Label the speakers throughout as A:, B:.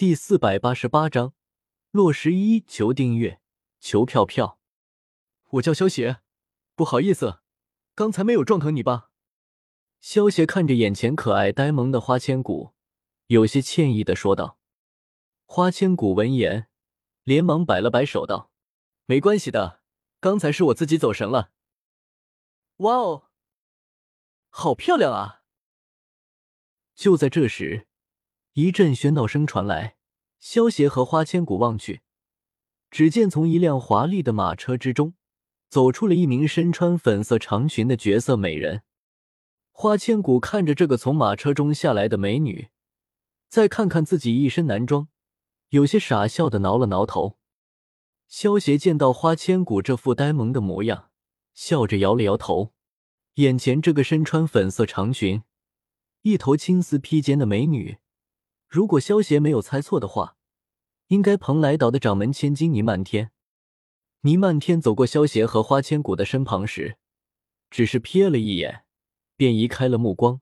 A: 第四百八十八章，洛十一求订阅，求票票。
B: 我叫萧邪，不好意思，刚才没有撞疼你吧？
A: 萧邪看着眼前可爱呆萌的花千骨，有些歉意的说道。花千骨闻言，连忙摆了摆手道：“
B: 没关系的，刚才是我自己走神了。”
C: 哇哦，好漂亮啊！
A: 就在这时。一阵喧闹声传来，萧协和花千骨望去，只见从一辆华丽的马车之中走出了一名身穿粉色长裙的绝色美人。花千骨看着这个从马车中下来的美女，再看看自己一身男装，有些傻笑的挠了挠头。萧协见到花千骨这副呆萌的模样，笑着摇了摇头。眼前这个身穿粉色长裙、一头青丝披肩的美女。如果萧协没有猜错的话，应该蓬莱岛的掌门千金倪漫天。倪漫天走过萧协和花千骨的身旁时，只是瞥了一眼，便移开了目光，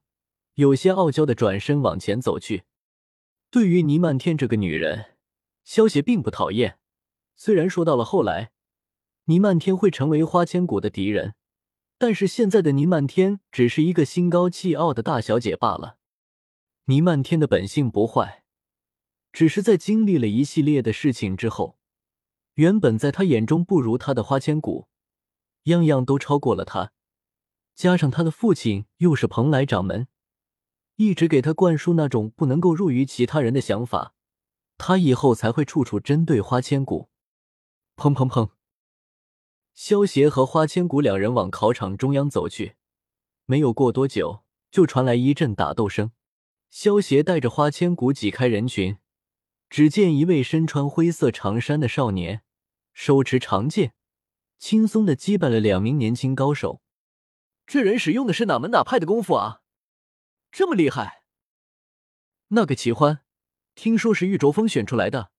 A: 有些傲娇的转身往前走去。对于倪漫天这个女人，萧协并不讨厌。虽然说到了后来，倪漫天会成为花千骨的敌人，但是现在的倪漫天只是一个心高气傲的大小姐罢了。倪漫天的本性不坏，只是在经历了一系列的事情之后，原本在他眼中不如他的花千骨，样样都超过了他。加上他的父亲又是蓬莱掌门，一直给他灌输那种不能够入于其他人的想法，他以后才会处处针对花千骨。砰砰砰！萧协和花千骨两人往考场中央走去，没有过多久，就传来一阵打斗声。萧协带着花千骨挤开人群，只见一位身穿灰色长衫的少年，手持长剑，轻松的击败了两名年轻高手。
C: 这人使用的是哪门哪派的功夫啊？这么厉害！
B: 那个齐欢，听说是玉卓峰选出来的，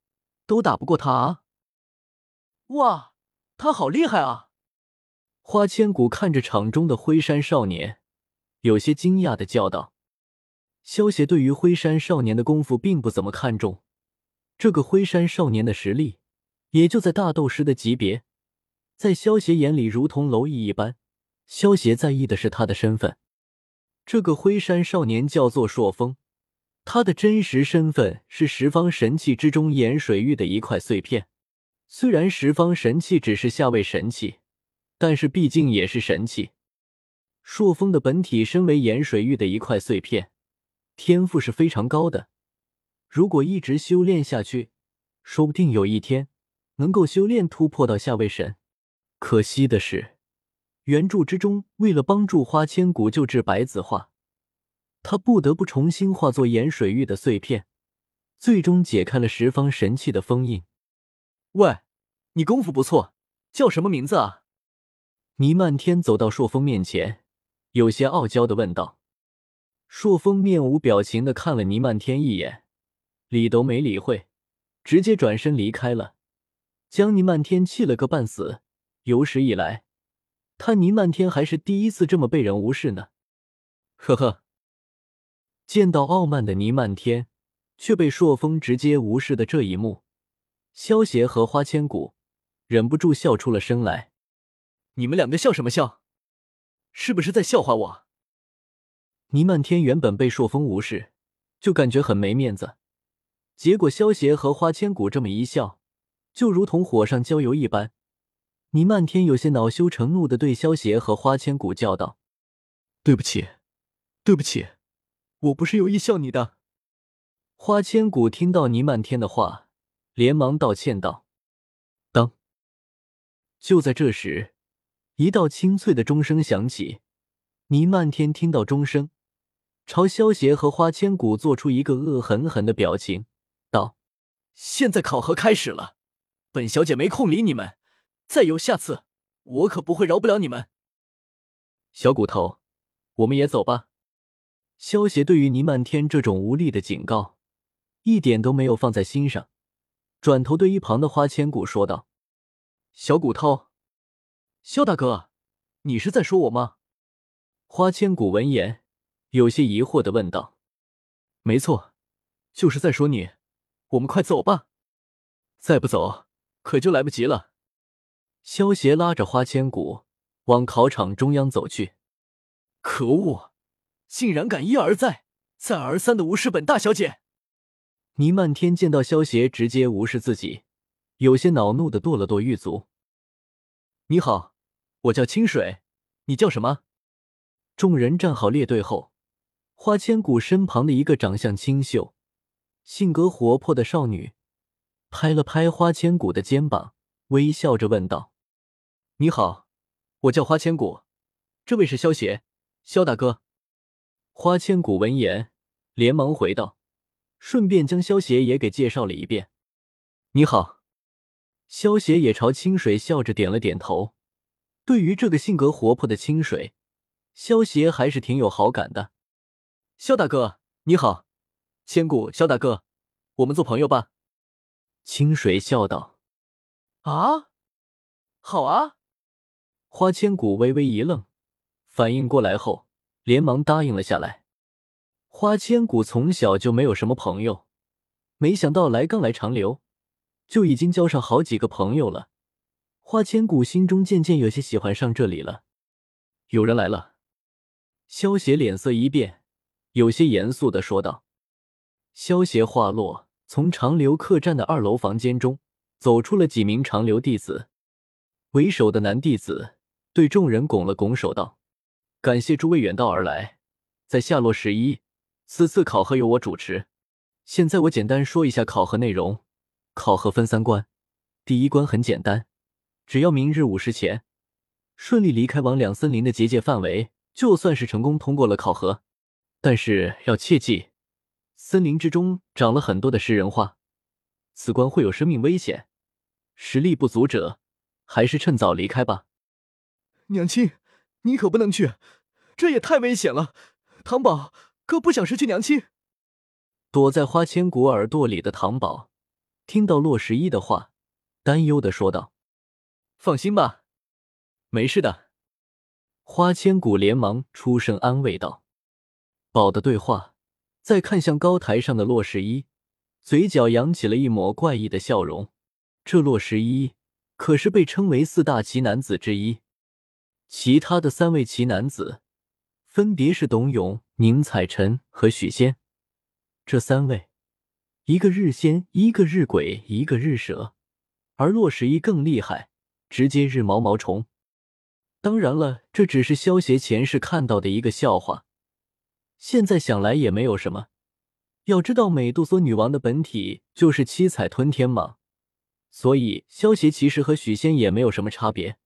B: 都打不过他啊！
C: 哇，他好厉害啊！
A: 花千骨看着场中的灰山少年，有些惊讶的叫道。萧协对于灰山少年的功夫并不怎么看重，这个灰山少年的实力也就在大斗师的级别，在萧协眼里如同蝼蚁一般。萧协在意的是他的身份，这个灰山少年叫做朔风，他的真实身份是十方神器之中盐水玉的一块碎片。虽然十方神器只是下位神器，但是毕竟也是神器。朔风的本体身为盐水玉的一块碎片。天赋是非常高的，如果一直修炼下去，说不定有一天能够修炼突破到下位神。可惜的是，原著之中为了帮助花千骨救治白子画，他不得不重新化作盐水玉的碎片，最终解开了十方神器的封印。
C: 喂，你功夫不错，叫什么名字啊？
A: 倪漫天走到朔风面前，有些傲娇的问道。朔风面无表情的看了倪漫天一眼，理都没理会，直接转身离开了，将倪漫天气了个半死。有史以来，他倪漫天还是第一次这么被人无视呢。
B: 呵呵，
A: 见到傲慢的倪漫天却被朔风直接无视的这一幕，萧协和花千骨忍不住笑出了声来。
C: 你们两个笑什么笑？是不是在笑话我？
A: 倪漫天原本被朔风无视，就感觉很没面子。结果萧协和花千骨这么一笑，就如同火上浇油一般。倪漫天有些恼羞成怒的对萧协和花千骨叫道：“
B: 对不起，对不起，我不是有意笑你的。”
A: 花千骨听到倪漫天的话，连忙道歉道：“当。”就在这时，一道清脆的钟声响起。倪漫天听到钟声。朝萧协和花千骨做出一个恶狠狠的表情，道：“
C: 现在考核开始了，本小姐没空理你们，再有下次，我可不会饶不了你们。”
A: 小骨头，我们也走吧。萧协对于倪漫天这种无力的警告，一点都没有放在心上，转头对一旁的花千骨说道：“
C: 小骨头，萧大哥，你是在说我吗？”
A: 花千骨闻言。有些疑惑的问道：“
B: 没错，就是在说你。
C: 我们快走吧，再不走可就来不及了。
A: 萧协拉着花千骨往考场中央走去。
C: 可恶，竟然敢一而再、再而三的无视本大小姐！
A: 倪漫天见到萧协直接无视自己，有些恼怒的跺了跺狱卒。
C: 你好，我叫清水，你叫什么？
A: 众人站好列队后，花千骨身旁的一个长相清秀、性格活泼的少女拍了拍花千骨的肩膀，微笑着问道：“
C: 你好，我叫花千骨，这位是萧协，萧大哥。”
A: 花千骨闻言，连忙回道，顺便将萧协也给介绍了一遍。
C: “你好。”
A: 萧协也朝清水笑着点了点头。对于这个性格活泼的清水。萧协还是挺有好感的，
C: 萧大哥你好，千古萧大哥，我们做朋友吧。
A: 清水笑道：“
C: 啊，好啊。”
A: 花千骨微微一愣，反应过来后，连忙答应了下来。花千骨从小就没有什么朋友，没想到来刚来长留，就已经交上好几个朋友了。花千骨心中渐渐有些喜欢上这里了。
C: 有人来了。
A: 萧邪脸色一变，有些严肃的说道：“萧协话落，从长留客栈的二楼房间中走出了几名长留弟子。为首的男弟子对众人拱了拱手道：‘感谢诸位远道而来，在下落十一，此次考核由我主持。现在我简单说一下考核内容。考核分三关，第一关很简单，只要明日午时前顺利离开王两森林的结界范围。’”就算是成功通过了考核，但是要切记，森林之中长了很多的食人花，此关会有生命危险，实力不足者还是趁早离开吧。
C: 娘亲，你可不能去，这也太危险了。唐宝可不想失去娘亲。
A: 躲在花千骨耳朵里的唐宝听到洛十一的话，担忧的说道：“
C: 放心吧，没事的。”
A: 花千骨连忙出声安慰道：“宝的对话。”再看向高台上的洛十一，嘴角扬起了一抹怪异的笑容。这洛十一可是被称为四大奇男子之一，其他的三位奇男子分别是董永、宁采臣和许仙。这三位，一个日仙，一个日鬼，一个日蛇，而洛十一更厉害，直接日毛毛虫。当然了，这只是萧协前世看到的一个笑话，现在想来也没有什么。要知道，美杜莎女王的本体就是七彩吞天蟒，所以萧协其实和许仙也没有什么差别。